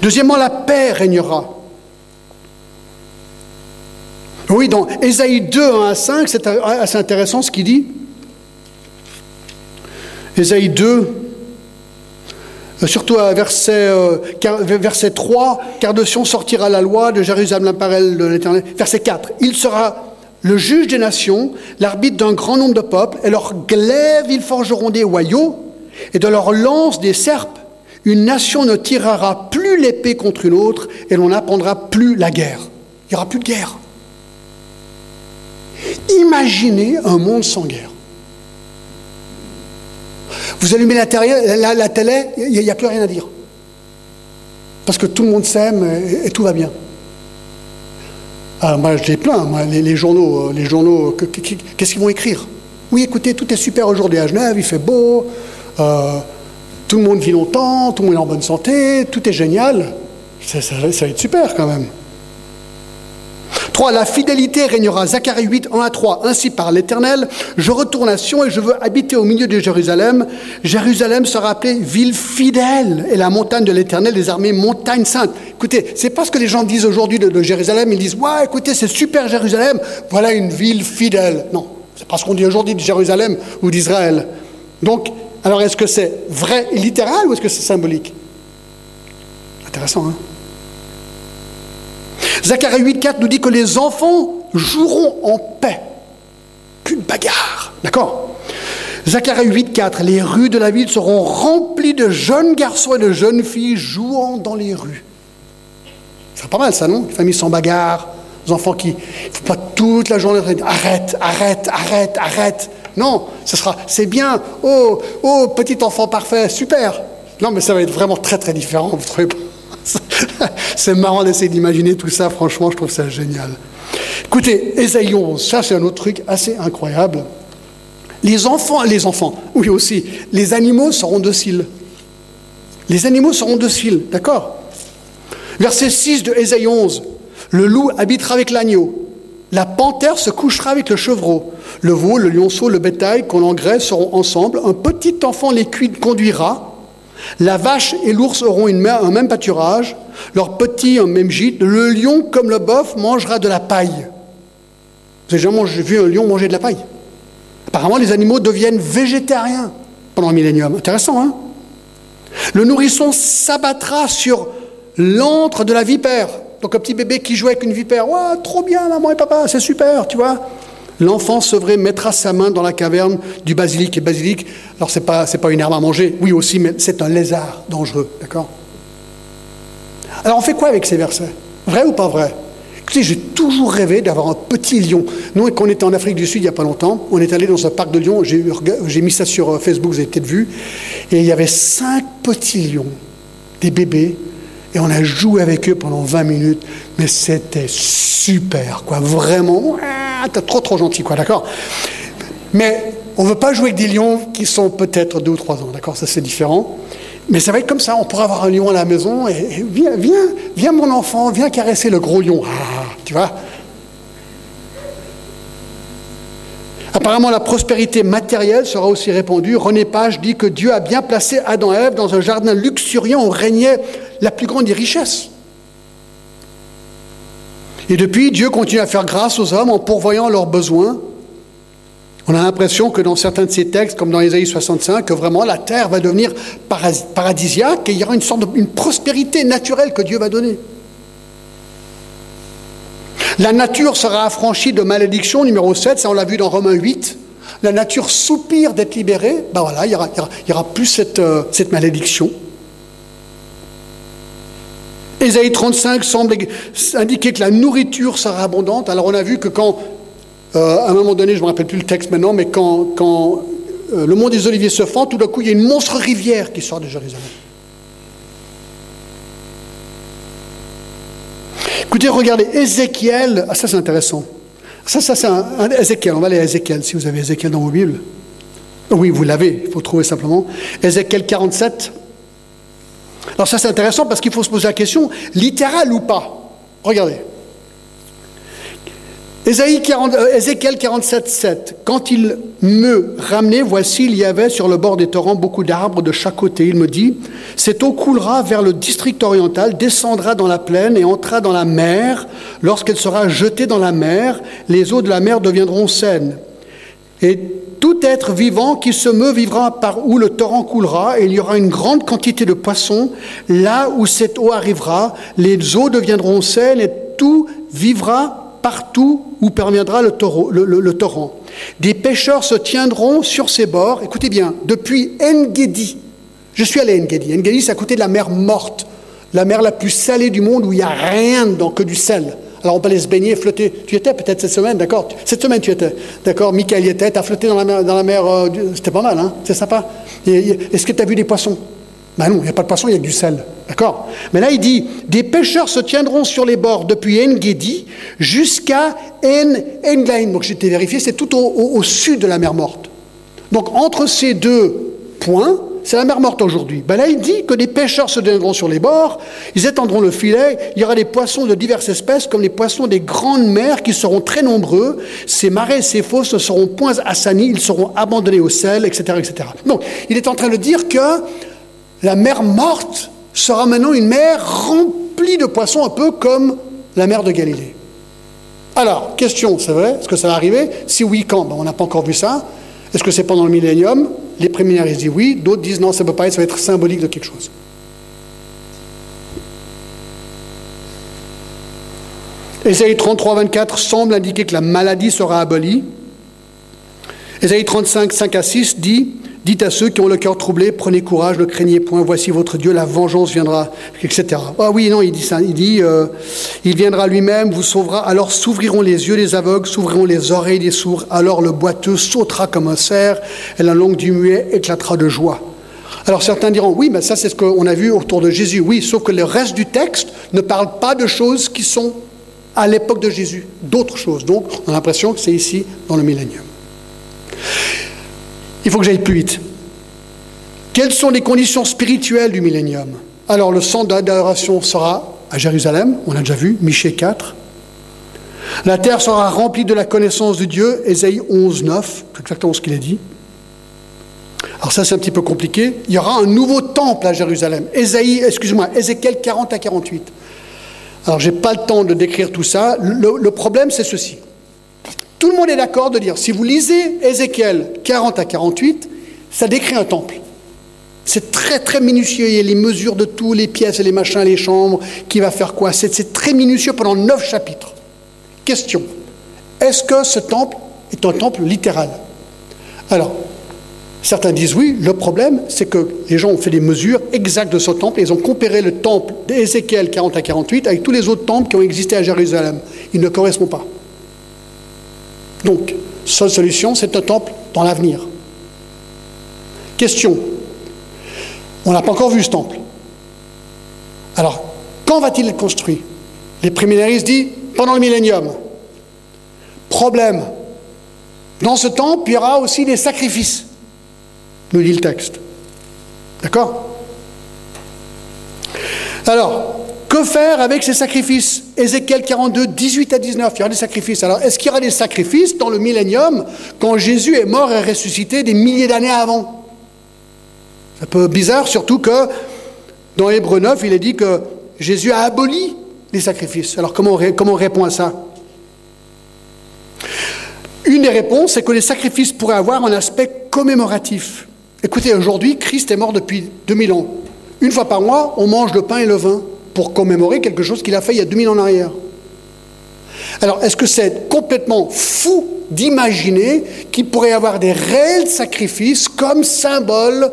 Deuxièmement, la paix régnera. Oui, dans Ésaïe 2, 1 à 5, c'est assez intéressant ce qu'il dit. Ésaïe 2, euh, surtout à verset, euh, verset 3, car de Sion sortira la loi, de Jérusalem l'imparel de l'Éternel. Verset 4, il sera le juge des nations, l'arbitre d'un grand nombre de peuples, et leur glaive ils forgeront des royaux, et de leur lance des serpes. Une nation ne tirera plus l'épée contre une autre, et l'on n'apprendra plus la guerre. Il n'y aura plus de guerre. Imaginez un monde sans guerre. Vous allumez la, télé, il n'y a, plus rien à dire. Parce que tout le monde s'aime et, tout va bien. Alors moi, je les plains, les, journaux. Les journaux Qu'est-ce qu'ils vont écrire? Oui, écoutez, tout est super aujourd'hui à Genève, il fait beau, euh, tout le monde vit longtemps, tout le monde est en bonne santé, tout est génial. ça va être super quand même. 3. La fidélité régnera. Zacharie 8, 1 à 3. Ainsi par l'Éternel, je retourne à Sion et je veux habiter au milieu de Jérusalem. Jérusalem sera appelée ville fidèle et la montagne de l'Éternel des armées, montagne sainte. Écoutez, c'est pas ce que les gens disent aujourd'hui de, Jérusalem. Ils disent, ouais, écoutez, c'est super Jérusalem. Voilà une ville fidèle. Non, c'est pas ce qu'on dit aujourd'hui de Jérusalem ou d'Israël. Donc, alors est-ce que c'est vrai et littéral ou est-ce que c'est symbolique? Intéressant, hein? Zacharie 8.4 nous dit que les enfants joueront en paix. Plus de bagarre. D'accord? Zacharie 8.4, les rues de la ville seront remplies de jeunes garçons et de jeunes filles jouant dans les rues. C'est pas mal ça, non? Les familles sans bagarre, les enfants qui ne font pas toute la journée arrête, arrête, arrête, arrête. Non, ce sera, c'est bien. Oh, oh, petit enfant parfait, super. Non, mais ça va être vraiment très très différent, vous trouvez pas? C'est marrant d'essayer d'imaginer tout ça, franchement, je trouve ça génial. Écoutez, Ésaïe 11, ça c'est un autre truc assez incroyable. Les enfants, les enfants, oui aussi, les animaux seront dociles. Les animaux seront dociles, d'accord? Verset 6 de Ésaïe 11. Le loup habitera avec l'agneau. La panthère se couchera avec le chevreau. Le veau, le lionceau, le bétail qu'on engraisse seront ensemble. Un petit enfant les conduira. La vache et l'ours auront un même pâturage. Leur petit un même gîte. Le lion, comme le bœuf, mangera de la paille. Vous jamais vu un lion manger de la paille? Apparemment, les animaux deviennent végétariens pendant le millénium. Intéressant, hein? Le nourrisson s'abattra sur l'antre de la vipère. Donc un petit bébé qui joue avec une vipère, trop bien maman et papa, c'est super, tu vois. L'enfant sevré mettra sa main dans la caverne du basilic. Et basilic, alors c'est pas, c'est pas une herbe à manger, oui aussi, mais c'est un lézard dangereux, d'accord? Alors on fait quoi avec ces versets? Vrai ou pas vrai? Écoutez, j'ai toujours rêvé d'avoir un petit lion. Nous, quand on était en Afrique du Sud il n'y a pas longtemps, on est allé dans un parc de lions, j'ai, j'ai mis ça sur euh, Facebook, vous avez peut-être vu, et il y avait cinq petits lions, des bébés, et on a joué avec eux pendant 20 minutes, mais c'était super, quoi. Vraiment, t'es trop trop gentil, quoi, d'accord Mais on ne veut pas jouer avec des lions qui sont peut-être deux ou trois ans, d'accord Ça c'est différent. Mais ça va être comme ça, on pourrait avoir un lion à la maison et, viens, viens, viens mon enfant, viens caresser le gros lion. Ah, tu vois Apparemment, la prospérité matérielle sera aussi répandue. René Page dit que Dieu a bien placé Adam et Ève dans un jardin luxuriant où régnait la plus grande des richesses. Et depuis, Dieu continue à faire grâce aux hommes en pourvoyant leurs besoins. On a l'impression que dans certains de ces textes, comme dans Ésaïe 65, que vraiment la terre va devenir paradisiaque et il y aura une sorte de prospérité naturelle que Dieu va donner. La nature sera affranchie de malédiction, numéro 7, ça on l'a vu dans Romains 8. La nature soupire d'être libérée, ben voilà, il n'y aura, plus cette, euh, cette malédiction. Ésaïe 35 semble indiquer que la nourriture sera abondante. Alors on a vu que quand, euh, à un moment donné, je ne me rappelle plus le texte maintenant, mais quand, euh, le mont des Oliviers se fend, tout d'un coup il y a une monstre rivière qui sort de Jérusalem. Écoutez, regardez, Ézéchiel, ah, ça c'est intéressant. Ça, ça c'est un, Ézéchiel, on va aller à Ézéchiel, si vous avez Ézéchiel dans vos Bibles. Oui, vous l'avez, il faut trouver simplement. Ézéchiel 47. Alors ça c'est intéressant parce qu'il faut se poser la question, littéral ou pas? Regardez. Euh, Ézéchiel 47, 7. Quand il me ramenait, voici, il y avait sur le bord des torrents beaucoup d'arbres de chaque côté. Il me dit Cette eau coulera vers le district oriental, descendra dans la plaine et entrera dans la mer. Lorsqu'elle sera jetée dans la mer, les eaux de la mer deviendront saines. Et tout être vivant qui se meut vivra par où le torrent coulera, et il y aura une grande quantité de poissons. Là où cette eau arrivera, les eaux deviendront saines et tout vivra partout où perviendra le, torrent. Des pêcheurs se tiendront sur ses bords, écoutez bien, depuis Engedi. Je suis allé à Engedi. Engedi, c'est à côté de la mer morte, la mer la plus salée du monde où il n'y a rien dedans que du sel. Alors on peut aller se baigner, flotter. Tu étais peut-être cette semaine, d'accord Cette semaine tu étais, d'accord Michael y était, tu as flotté dans la mer, euh, c'était pas mal, hein C'est sympa. Est-ce que tu as vu des poissons? Ben non, il n'y a pas de poisson, il y a du sel. D'accord Mais là, il dit Des pêcheurs se tiendront sur les bords depuis En-Gedi jusqu'à En Donc, j'ai été vérifié, c'est tout au, sud de la mer Morte. Donc, entre ces deux points, c'est la mer Morte aujourd'hui. Ben là, il dit que des pêcheurs se tiendront sur les bords, ils étendront le filet, il y aura des poissons de diverses espèces, comme les poissons des grandes mers qui seront très nombreux. Ces marais, ces fosses ne seront point assanis, ils seront abandonnés au sel, etc., etc. Donc, il est en train de dire que la mer morte sera maintenant une mer remplie de poissons, un peu comme la mer de Galilée. Alors, question, c'est vrai Est-ce que ça va arriver? Si oui, quand? Ben, On n'a pas encore vu ça. Est-ce que c'est pendant le millénium? Les préminaires disent oui, d'autres disent non, ça ne peut pas être, ça va être symbolique de quelque chose. Ésaïe 33, 24 semble indiquer que la maladie sera abolie. Ésaïe 35, 5 à 6 dit Dites à ceux qui ont le cœur troublé, prenez courage, ne craignez point, voici votre Dieu, la vengeance viendra, etc. Ah oui, non, il dit ça, il dit, euh, il viendra lui-même, vous sauvera, alors s'ouvriront les yeux des aveugles, s'ouvriront les oreilles des sourds, alors le boiteux sautera comme un cerf, et la langue du muet éclatera de joie. Alors certains diront, oui, mais ça c'est ce qu'on a vu autour de Jésus, oui, sauf que le reste du texte ne parle pas de choses qui sont à l'époque de Jésus d'autres choses. Donc, on a l'impression que c'est ici, dans le millénium. Il faut que j'aille plus vite. Quelles sont les conditions spirituelles du millénium? Alors, le centre d'adoration sera à Jérusalem, on a déjà vu, Michée 4. La terre sera remplie de la connaissance de Dieu, Ésaïe 11, 9, c'est exactement ce qu'il a dit. Alors ça, c'est un petit peu compliqué. Il y aura un nouveau temple à Jérusalem. Ésaïe, excuse-moi, Ézéchiel 40 à 48. Alors, je n'ai pas le temps de décrire tout ça. Le, problème, c'est ceci. Tout le monde est d'accord de dire, si vous lisez Ézéchiel 40 à 48, ça décrit un temple. C'est très très minutieux. Il y a les mesures de tous, les pièces et les machins, les chambres, qui va faire quoi. C'est très minutieux pendant neuf chapitres. Question. Est-ce que ce temple est un temple littéral? Alors, Certains disent oui, le problème, c'est que les gens ont fait des mesures exactes de ce temple et ils ont comparé le temple d'Ézéchiel 40 à 48 avec tous les autres temples qui ont existé à Jérusalem. Ils ne correspondent pas. Donc, seule solution, c'est un temple dans l'avenir. Question. On n'a pas encore vu ce temple. Alors, quand va-t-il être construit? Les préminaristes disent pendant le millénium. Problème. Dans ce temple, il y aura aussi des sacrifices nous dit le texte. D'accord? Alors, que faire avec ces sacrifices? Ézéchiel 42, 18 à 19, il y aura des sacrifices. Alors, est-ce qu'il y aura des sacrifices dans le millénium quand Jésus est mort et ressuscité des milliers d'années avant? C'est un peu bizarre, surtout que dans Hébreu 9, il est dit que Jésus a aboli les sacrifices. Alors, comment comment on répond à ça? Une des réponses, c'est que les sacrifices pourraient avoir un aspect commémoratif. Écoutez, aujourd'hui, Christ est mort depuis 2000 ans. Une fois par mois, on mange le pain et le vin pour commémorer quelque chose qu'il a fait il y a 2000 ans en arrière. Alors, est-ce que c'est complètement fou d'imaginer qu'il pourrait y avoir des réels sacrifices comme symbole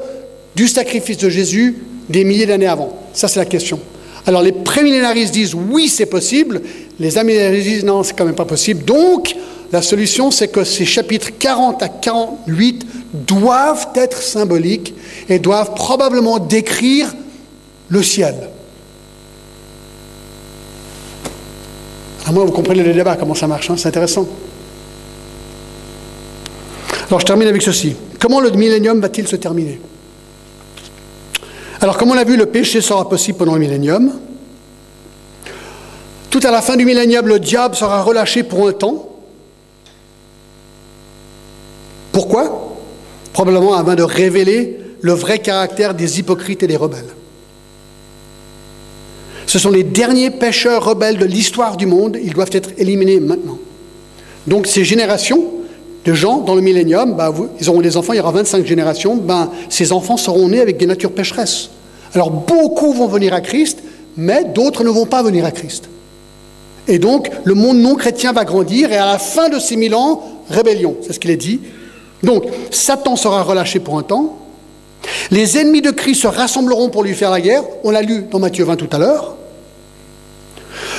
du sacrifice de Jésus des milliers d'années avant? Ça, c'est la question. Alors, les prémillénaristes disent oui, c'est possible. Les amillénaristes disent non, c'est quand même pas possible. Donc, la solution, c'est que ces chapitres 40 à 48 doivent être symboliques et doivent probablement décrire le ciel. À moins vous comprenez le débat, comment ça marche, hein, c'est intéressant. Alors je termine avec ceci. Comment le millénium va-t-il se terminer? Alors comme on l'a vu, le péché sera possible pendant le millénium. Tout à la fin du millénium, le diable sera relâché pour un temps. Pourquoi? Probablement afin de révéler le vrai caractère des hypocrites et des rebelles. Ce sont les derniers pécheurs rebelles de l'histoire du monde, ils doivent être éliminés maintenant. Donc ces générations de gens dans le millénium, bah, ils auront des enfants, il y aura 25 générations, ben, ces enfants seront nés avec des natures pécheresses. Alors beaucoup vont venir à Christ, mais d'autres ne vont pas venir à Christ. Et donc le monde non chrétien va grandir et à la fin de ces mille ans, rébellion, c'est ce qu'il est dit, donc, Satan sera relâché pour un temps. Les ennemis de Christ se rassembleront pour lui faire la guerre. On l'a lu dans Matthieu 20 tout à l'heure.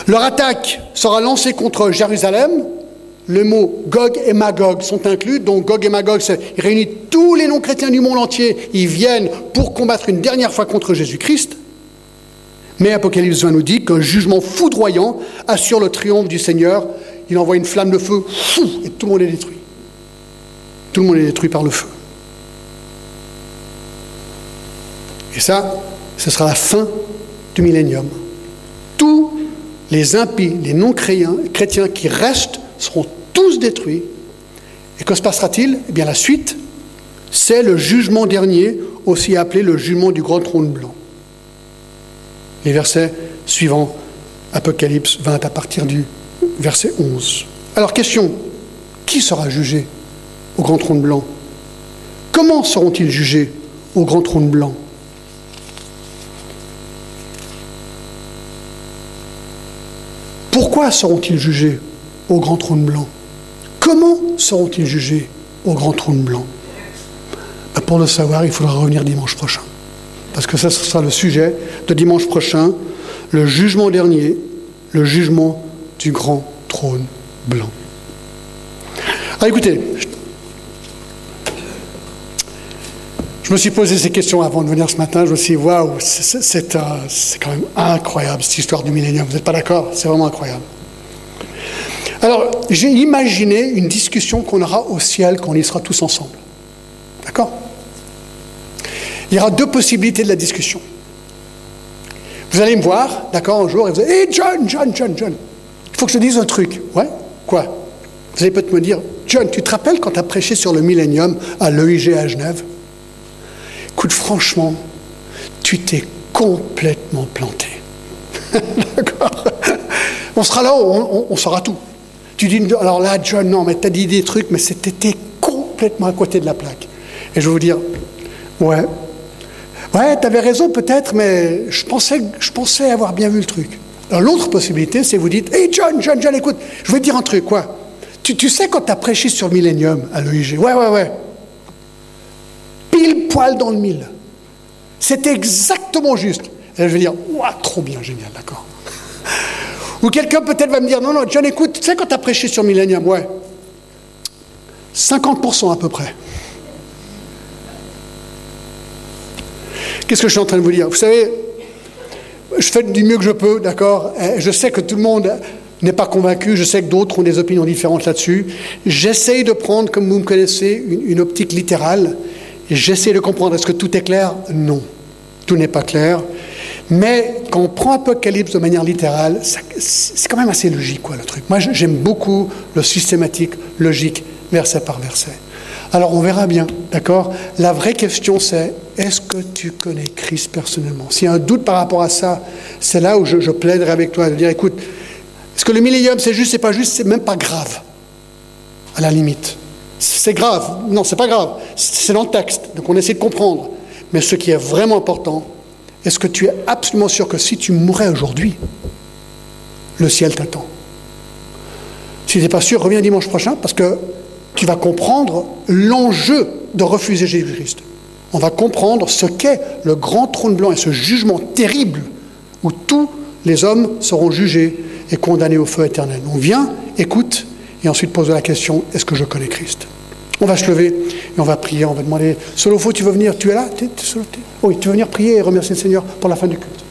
Leur attaque sera lancée contre Jérusalem. Les mots Gog et Magog sont inclus. Donc Gog et Magog, réunissent tous les non-chrétiens du monde entier. Ils viennent pour combattre une dernière fois contre Jésus-Christ. Mais Apocalypse 20 nous dit qu'un jugement foudroyant assure le triomphe du Seigneur. Il envoie une flamme de feu, et tout le monde est détruit tout le monde est détruit par le feu. Et ça, ce sera la fin du millénium. Tous les impies, les non-chrétiens qui restent seront tous détruits. Et que se passera-t-il? Eh bien, la suite, c'est le jugement dernier, aussi appelé le jugement du grand trône blanc. Les versets suivants, Apocalypse 20 à partir du verset 11. Alors, question, qui sera jugé au grand trône blanc? Comment seront-ils jugés au grand trône blanc? Pourquoi seront-ils jugés au grand trône blanc? Comment seront-ils jugés au grand trône blanc? Ben, Pour le savoir, il faudra revenir dimanche prochain. Parce que ça, ce sera le sujet de dimanche prochain, le jugement dernier, le jugement du grand trône blanc. Ah, écoutez, Je me suis posé ces questions avant de venir ce matin. Je me suis dit, waouh, c'est quand même incroyable cette histoire du millénium. Vous n'êtes pas d'accord? C'est vraiment incroyable. Alors, j'ai imaginé une discussion qu'on aura au ciel quand on y sera tous ensemble. D'accord? Il y aura deux possibilités de la discussion. Vous allez me voir, d'accord, un jour, et vous allez, hé John, John, John, John, il faut que je te dise un truc. Ouais? Quoi? Vous allez peut-être me dire, John, tu te rappelles quand tu as prêché sur le millénium à l'EIG à Genève Écoute, franchement, tu t'es complètement planté. d'accord On sera là, on, on, saura tout. Tu dis, alors là, John, non, mais tu as dit des trucs, mais c'était complètement à côté de la plaque. Et je vais vous dire, ouais, ouais, tu avais raison peut-être, mais je pensais, je pensais avoir bien vu le truc. Alors l'autre possibilité, c'est vous dites, hey John, John, John, écoute, je vais te dire un truc, quoi. Tu, tu sais quand tu as prêché sur Millennium à l'OIG, ouais, ouais, ouais. Pile poil dans le mille. C'était exactement juste. Et je vais dire, ouah, trop bien, génial, d'accord. Ou quelqu'un peut-être va me dire, non, non, John, écoute, tu sais quand tu as prêché sur Millennium, ouais. 50% à peu près. Qu'est-ce que je suis en train de vous dire? Vous savez, je fais du mieux que je peux, d'accord? Je sais que tout le monde n'est pas convaincu, je sais que d'autres ont des opinions différentes là-dessus. J'essaye de prendre, comme vous me connaissez, une, optique littérale. J'essaie de comprendre, est-ce que tout est clair? Non, tout n'est pas clair. Mais quand on prend Apocalypse de manière littérale, c'est quand même assez logique, quoi, le truc. Moi, j'aime beaucoup le systématique, logique, verset par verset. Alors on verra bien, d'accord? La vraie question c'est, est-ce que tu connais Christ personnellement? S'il y a un doute par rapport à ça, c'est là où je, je, plaiderai avec toi de dire, écoute, est-ce que le millénium c'est juste, c'est pas juste, c'est même pas grave, à la limite. C'est grave, non, c'est pas grave, c'est dans le texte, donc on essaie de comprendre. Mais ce qui est vraiment important, est-ce que tu es absolument sûr que si tu mourais aujourd'hui, le ciel t'attend? Si tu n'es pas sûr, reviens dimanche prochain, parce que tu vas comprendre l'enjeu de refuser Jésus-Christ. On va comprendre ce qu'est le grand trône blanc et ce jugement terrible où tous les hommes seront jugés et condamnés au feu éternel. On vient, écoute, et ensuite pose la question, est-ce que je connais Christ? On va se lever et on va prier, on va demander, Solofo, tu veux venir? Tu es là? Oui, tu veux venir prier et remercier le Seigneur pour la fin du culte.